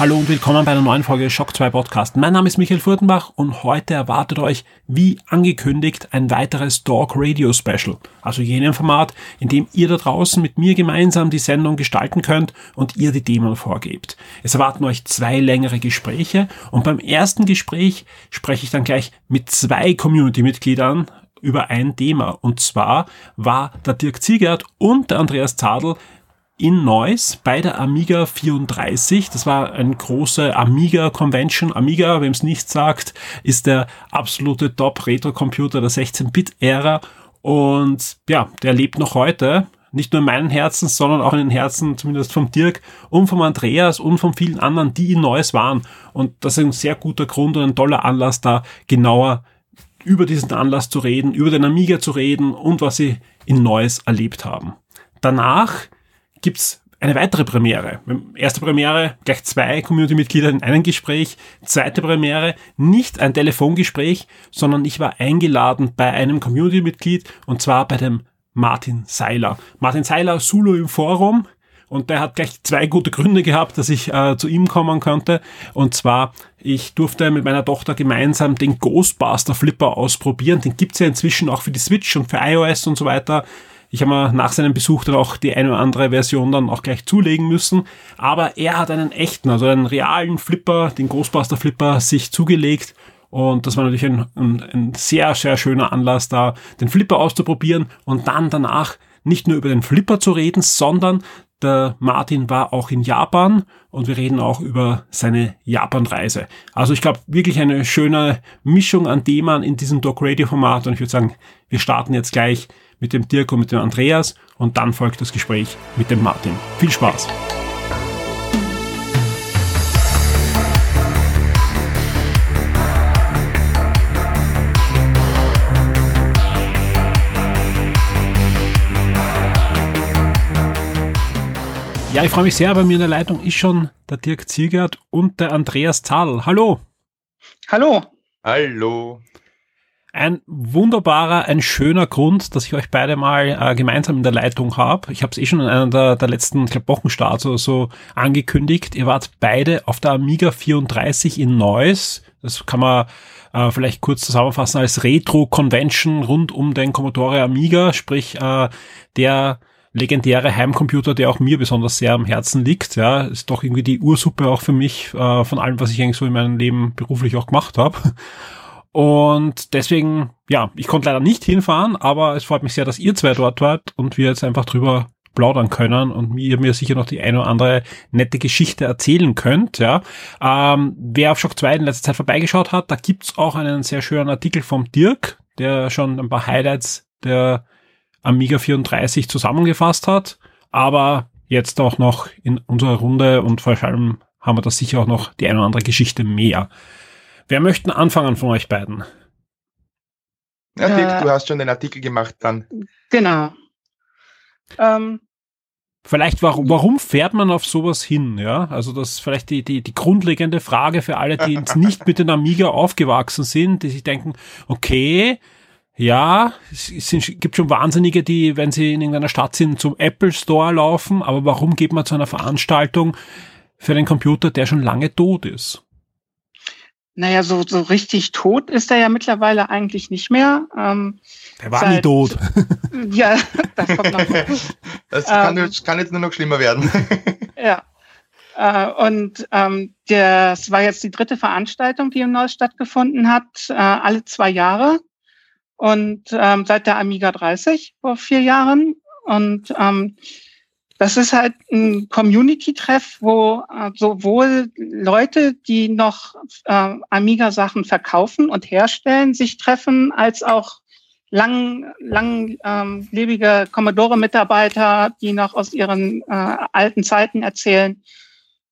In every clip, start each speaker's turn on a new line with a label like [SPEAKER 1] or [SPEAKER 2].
[SPEAKER 1] Hallo und willkommen bei einer neuen Folge Shock 2 Podcast. Mein Name ist Michael Furtenbach und heute erwartet euch, wie angekündigt, ein weiteres Dog Radio Special. Also jenem Format, in dem ihr da draußen mit mir gemeinsam die Sendung gestalten könnt und ihr die Themen vorgebt. Es erwarten euch zwei längere Gespräche und beim ersten Gespräch spreche ich dann gleich mit zwei Community-Mitgliedern über ein Thema. Und zwar war der Dirk Ziegert und der Andreas Zadel in Neuss bei der Amiga 34. Das war eine große Amiga Convention. Amiga, wem es nicht sagt, ist der absolute Top-Retro-Computer der 16-Bit-Ära. Und ja, der lebt noch heute. Nicht nur in meinen Herzen, sondern auch in den Herzen zumindest vom Dirk und vom Andreas und von vielen anderen, die in Neuss waren. Und das ist ein sehr guter Grund und ein toller Anlass, da genauer über diesen Anlass zu reden, über den Amiga zu reden und was sie in Neuss erlebt haben. Danach gibt's eine weitere Premiere. Erste Premiere, gleich zwei Community-Mitglieder in einem Gespräch. Zweite Premiere, nicht ein Telefongespräch, sondern ich war eingeladen bei einem Community-Mitglied und zwar bei dem Martin Seiler. Martin Seiler, Sulu im Forum. Und der hat gleich zwei gute Gründe gehabt, dass ich äh, zu ihm kommen konnte. Und zwar, ich durfte mit meiner Tochter gemeinsam den Ghostbuster Flipper ausprobieren. Den gibt's ja inzwischen auch für die Switch und für iOS und so weiter. Ich habe mir nach seinem Besuch dann auch die eine oder andere Version dann auch gleich zulegen müssen. Aber er hat einen echten, also einen realen Flipper, den Ghostbuster Flipper, sich zugelegt. Und das war natürlich ein, ein, ein sehr, sehr schöner Anlass, da den Flipper auszuprobieren und dann danach nicht nur über den Flipper zu reden, sondern der Martin war auch in Japan und wir reden auch über seine Japan-Reise. Also ich glaube wirklich eine schöne Mischung an Themen in diesem Doc Radio Format und ich würde sagen, wir starten jetzt gleich mit dem Dirk und mit dem Andreas und dann folgt das Gespräch mit dem Martin. Viel Spaß! Ja, ich freue mich sehr. Bei mir in der Leitung ist schon der Dirk Ziegert und der Andreas Zadl. Hallo.
[SPEAKER 2] Hallo.
[SPEAKER 3] Hallo.
[SPEAKER 1] Ein wunderbarer, ein schöner Grund, dass ich euch beide mal äh, gemeinsam in der Leitung habe. Ich habe es eh schon in einer der, der letzten glaub, Wochenstarts oder so angekündigt. Ihr wart beide auf der Amiga 34 in Neuss. Das kann man äh, vielleicht kurz zusammenfassen als Retro-Convention rund um den Commodore Amiga, sprich äh, der legendäre Heimcomputer, der auch mir besonders sehr am Herzen liegt. Ja, ist doch irgendwie die Ursuppe auch für mich äh, von allem, was ich eigentlich so in meinem Leben beruflich auch gemacht habe. Und deswegen, ja, ich konnte leider nicht hinfahren, aber es freut mich sehr, dass ihr zwei dort wart und wir jetzt einfach drüber plaudern können und ihr mir sicher noch die eine oder andere nette Geschichte erzählen könnt. Ja. Ähm, wer auf Shock 2 in letzter Zeit vorbeigeschaut hat, da gibt's auch einen sehr schönen Artikel vom Dirk, der schon ein paar Highlights der Amiga 34 zusammengefasst hat. Aber jetzt auch noch in unserer Runde und vor allem haben wir da sicher auch noch die eine oder andere Geschichte mehr. Wer möchte anfangen von euch beiden?
[SPEAKER 3] Ja, Dirk, äh, du hast schon den Artikel gemacht dann.
[SPEAKER 2] Genau. Ähm,
[SPEAKER 1] Vielleicht, warum, warum fährt man auf sowas hin? Ja, also das ist vielleicht die, die, die grundlegende Frage für alle, die jetzt nicht mit den Amiga aufgewachsen sind, die sich denken, okay, ja, es sind, gibt schon Wahnsinnige, die, wenn sie in irgendeiner Stadt sind, zum Apple Store laufen, aber warum geht man zu einer Veranstaltung für einen Computer, der schon lange tot ist?
[SPEAKER 2] Naja, so, so richtig tot ist er ja mittlerweile eigentlich nicht mehr. Ähm,
[SPEAKER 1] der war seit, nie tot.
[SPEAKER 2] Ja, das kommt noch.
[SPEAKER 3] Das kann, ähm, kann jetzt nur noch schlimmer werden.
[SPEAKER 2] Ja. Äh, und ähm, das war jetzt die dritte Veranstaltung, die im Neues stattgefunden hat, äh, alle zwei Jahre. Und ähm, seit der Amiga 30 vor vier Jahren. Und ähm, das ist halt ein Community-Treff, wo äh, sowohl Leute, die noch äh, Amiga-Sachen verkaufen und herstellen, sich treffen, als auch lang, langlebige ähm, Commodore-Mitarbeiter, die noch aus ihren äh, alten Zeiten erzählen.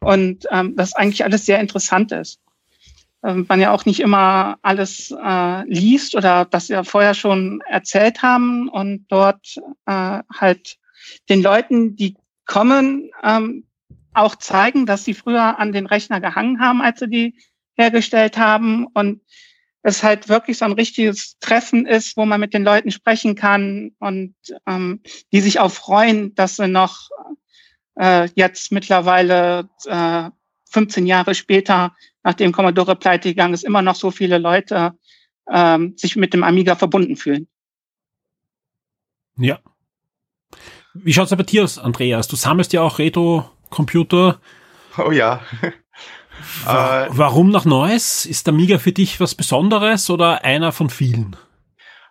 [SPEAKER 2] Und ähm, das eigentlich alles sehr interessant ist. Ähm, man ja auch nicht immer alles äh, liest oder das wir vorher schon erzählt haben und dort äh, halt den Leuten, die kommen, ähm, auch zeigen, dass sie früher an den Rechner gehangen haben, als sie die hergestellt haben und es halt wirklich so ein richtiges Treffen ist, wo man mit den Leuten sprechen kann und ähm, die sich auch freuen, dass sie noch äh, jetzt mittlerweile äh, 15 Jahre später, nachdem Commodore pleite gegangen ist, immer noch so viele Leute ähm, sich mit dem Amiga verbunden fühlen.
[SPEAKER 1] Ja. Wie schaut's bei dir aus, Andreas? Du sammelst ja auch Retro-Computer.
[SPEAKER 3] Oh ja.
[SPEAKER 1] Wa warum nach Neues? Ist der Amiga für dich was Besonderes oder einer von vielen?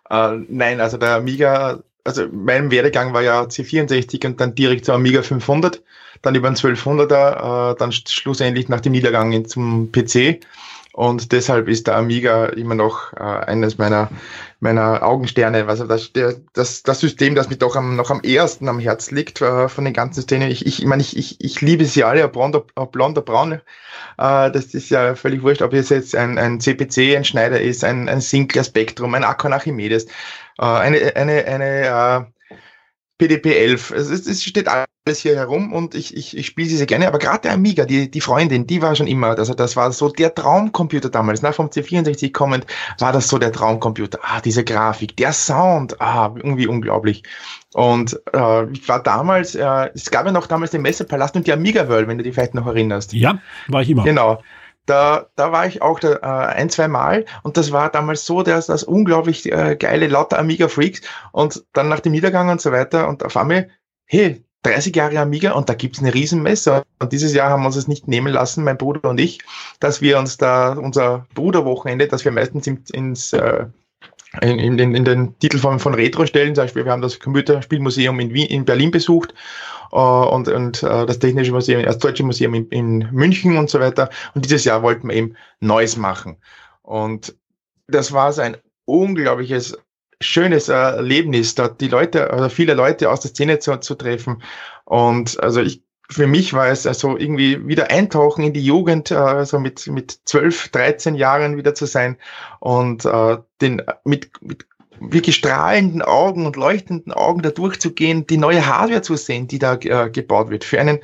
[SPEAKER 3] Äh, nein, also der Amiga, also mein Werdegang war ja C64 und dann direkt zum Amiga 500, dann über den 1200er, äh, dann schlussendlich nach dem Niedergang zum PC und deshalb ist der Amiga immer noch äh, eines meiner, meiner Augensterne. Also das, der, das, das System, das mir doch am, noch am ersten am Herz liegt äh, von den ganzen Szenen. Ich, ich, ich meine, ich, ich, ich liebe sie alle, ob blond, ob blond, ob braun. Äh, das ist ja völlig wurscht, ob es jetzt ein, ein CPC, ein Schneider ist, ein, ein Sinclair Spectrum, ein Akon Archimedes, eine, eine, eine äh, PDP-11. Es, es steht alles hier herum und ich, ich, ich spiele sie sehr gerne, aber gerade der Amiga, die, die Freundin, die war schon immer, also das war so der Traumcomputer damals, nach vom C64 kommend, war das so der Traumcomputer. Ah, diese Grafik, der Sound, ah, irgendwie unglaublich. Und äh, ich war damals, äh, es gab ja noch damals den Messepalast und die Amiga World, wenn du dich vielleicht noch erinnerst.
[SPEAKER 1] Ja, war ich immer.
[SPEAKER 3] Genau da, da war ich auch da, äh, ein, zwei Mal und das war damals so, dass das unglaublich äh, geile, lauter Amiga-Freaks und dann nach dem Niedergang und so weiter und auf einmal, hey, 30 Jahre Amiga und da gibt's eine Riesenmesse. Und dieses Jahr haben wir uns es nicht nehmen lassen, mein Bruder und ich, dass wir uns da unser Bruderwochenende, das wir meistens ins, ins äh, in, in, in den Titel von, von Retro stellen, zum Beispiel, wir haben das Computerspielmuseum in, Wien, in Berlin besucht äh, und, und äh, das Technische Museum, das Deutsche Museum in, in München und so weiter. Und dieses Jahr wollten wir eben Neues machen. Und das war so ein unglaubliches schönes Erlebnis, dort die Leute, also viele Leute aus der Szene zu, zu treffen. Und also ich, für mich war es also irgendwie wieder eintauchen in die Jugend, also mit, mit 12, 13 Jahren wieder zu sein und äh, den mit, mit wirklich strahlenden Augen und leuchtenden Augen da durchzugehen, die neue Hardware zu sehen, die da äh, gebaut wird. Für einen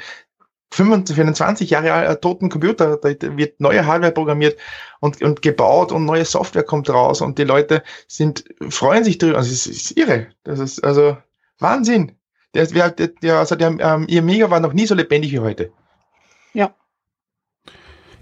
[SPEAKER 3] 25, für einen 20 Jahre alten toten Computer, da wird neue Hardware programmiert und, und gebaut und neue Software kommt raus und die Leute sind, freuen sich drüber. Also es ist irre. Das ist also Wahnsinn. Der, der, der, also der, ähm, ihr Mega war noch nie so lebendig wie heute.
[SPEAKER 2] Ja.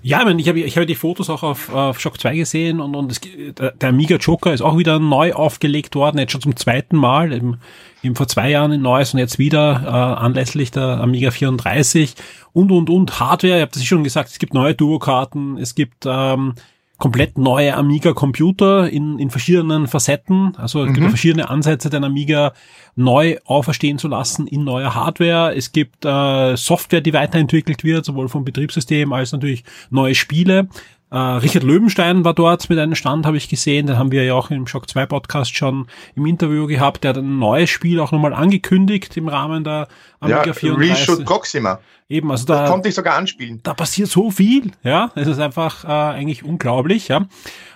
[SPEAKER 1] Ja, ich, meine, ich habe ich hab die Fotos auch auf, auf Shock 2 gesehen und, und es, der, Amiga Joker ist auch wieder neu aufgelegt worden, jetzt schon zum zweiten Mal, eben, eben vor zwei Jahren ein neues und jetzt wieder äh, anlässlich der Amiga 34 und, und, und Hardware, ich habe das schon gesagt, es gibt neue Duo-Karten, es gibt ähm, komplett neue Amiga-Computer in, in verschiedenen Facetten. Also es mhm. gibt verschiedene Ansätze, den Amiga neu auferstehen zu lassen in neuer Hardware. Es gibt äh, Software, die weiterentwickelt wird, sowohl vom Betriebssystem als natürlich neue Spiele. Äh, Richard Löwenstein war dort mit einem Stand, habe ich gesehen. Den haben wir ja auch im Shock 2 Podcast schon im Interview gehabt. Der hat ein neues Spiel auch nochmal angekündigt im Rahmen der Amiga ja, 34.
[SPEAKER 3] Reshoot Proxima.
[SPEAKER 1] Eben, also da
[SPEAKER 3] das konnte ich sogar anspielen.
[SPEAKER 1] Da passiert so viel, ja. Es ist einfach äh, eigentlich unglaublich, ja.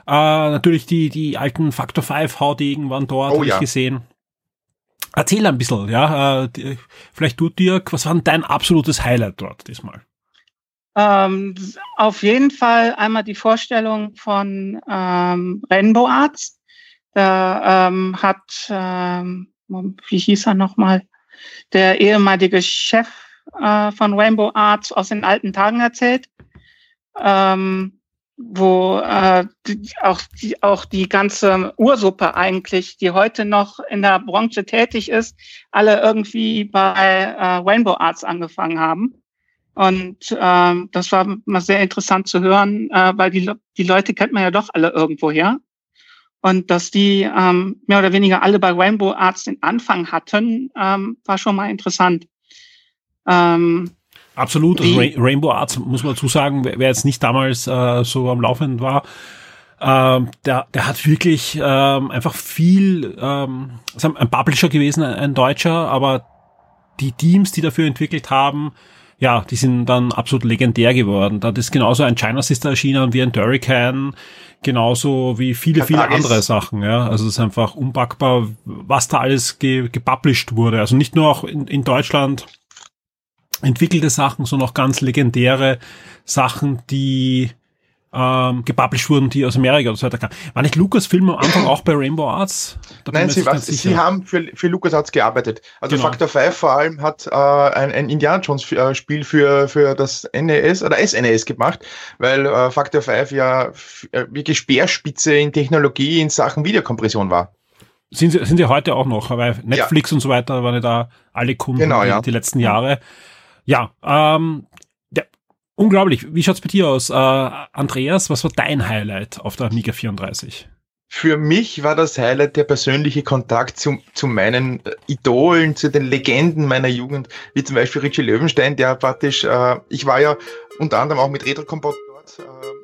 [SPEAKER 1] Äh, natürlich die, die alten Factor 5 Haudegen waren dort, oh, habe ja. ich gesehen. Erzähl ein bisschen, ja. Äh, vielleicht du, Dirk, was war denn dein absolutes Highlight dort diesmal?
[SPEAKER 2] Ähm, auf jeden Fall einmal die Vorstellung von ähm, Rainbow Arts. Da ähm, hat, ähm, wie hieß er nochmal, der ehemalige Chef äh, von Rainbow Arts aus den alten Tagen erzählt, ähm, wo äh, die, auch, die, auch die ganze Ursuppe eigentlich, die heute noch in der Branche tätig ist, alle irgendwie bei äh, Rainbow Arts angefangen haben. Und ähm, das war mal sehr interessant zu hören, äh, weil die, die Leute kennt man ja doch alle irgendwoher. Und dass die ähm, mehr oder weniger alle bei Rainbow Arts den Anfang hatten, ähm, war schon mal interessant.
[SPEAKER 1] Ähm, Absolut. Also Rainbow Arts, muss man dazu sagen, wer, wer jetzt nicht damals äh, so am Laufenden war, ähm, der, der hat wirklich ähm, einfach viel, ähm, ist ein Publisher gewesen, ein, ein Deutscher, aber die Teams, die dafür entwickelt haben, ja, die sind dann absolut legendär geworden. Da ist genauso ein China Sister erschienen wie ein Turrican, genauso wie viele, viele andere Sachen. Ja, also es ist einfach unpackbar, was da alles ge gepublished wurde. Also nicht nur auch in, in Deutschland entwickelte Sachen, sondern auch ganz legendäre Sachen, die ähm, gepublished wurden, die aus Amerika oder so weiter kamen. War nicht Lucasfilm am Anfang auch bei Rainbow Arts?
[SPEAKER 3] Nein, sie, was, sie haben für, für LucasArts gearbeitet. Also genau. Factor 5 vor allem hat äh, ein, ein Indiana Jones äh, Spiel für, für das NES oder SNES gemacht, weil äh, Factor 5 ja äh, wirklich Speerspitze in Technologie in Sachen Videokompression war.
[SPEAKER 1] Sind sie, sind sie heute auch noch, weil Netflix ja. und so weiter waren ja da alle Kunden
[SPEAKER 3] genau, ja.
[SPEAKER 1] die letzten Jahre. Ja, ähm, Unglaublich. Wie schaut's bei dir aus? Äh, Andreas, was war dein Highlight auf der Amiga 34?
[SPEAKER 3] Für mich war das Highlight der persönliche Kontakt zu, zu meinen äh, Idolen, zu den Legenden meiner Jugend, wie zum Beispiel Richie Löwenstein, der praktisch, äh, ich war ja unter anderem auch mit Retro Kompott dort, äh,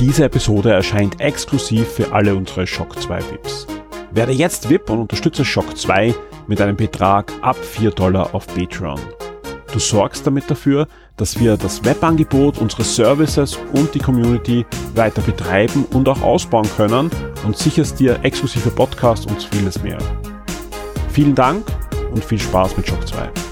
[SPEAKER 1] Diese Episode erscheint exklusiv für alle unsere Shock 2 VIPs. Werde jetzt VIP und unterstütze Shock 2 mit einem Betrag ab 4 Dollar auf Patreon. Du sorgst damit dafür, dass wir das Webangebot, unsere Services und die Community weiter betreiben und auch ausbauen können und sicherst dir exklusive Podcasts und vieles mehr. Vielen Dank und viel Spaß mit Shock 2.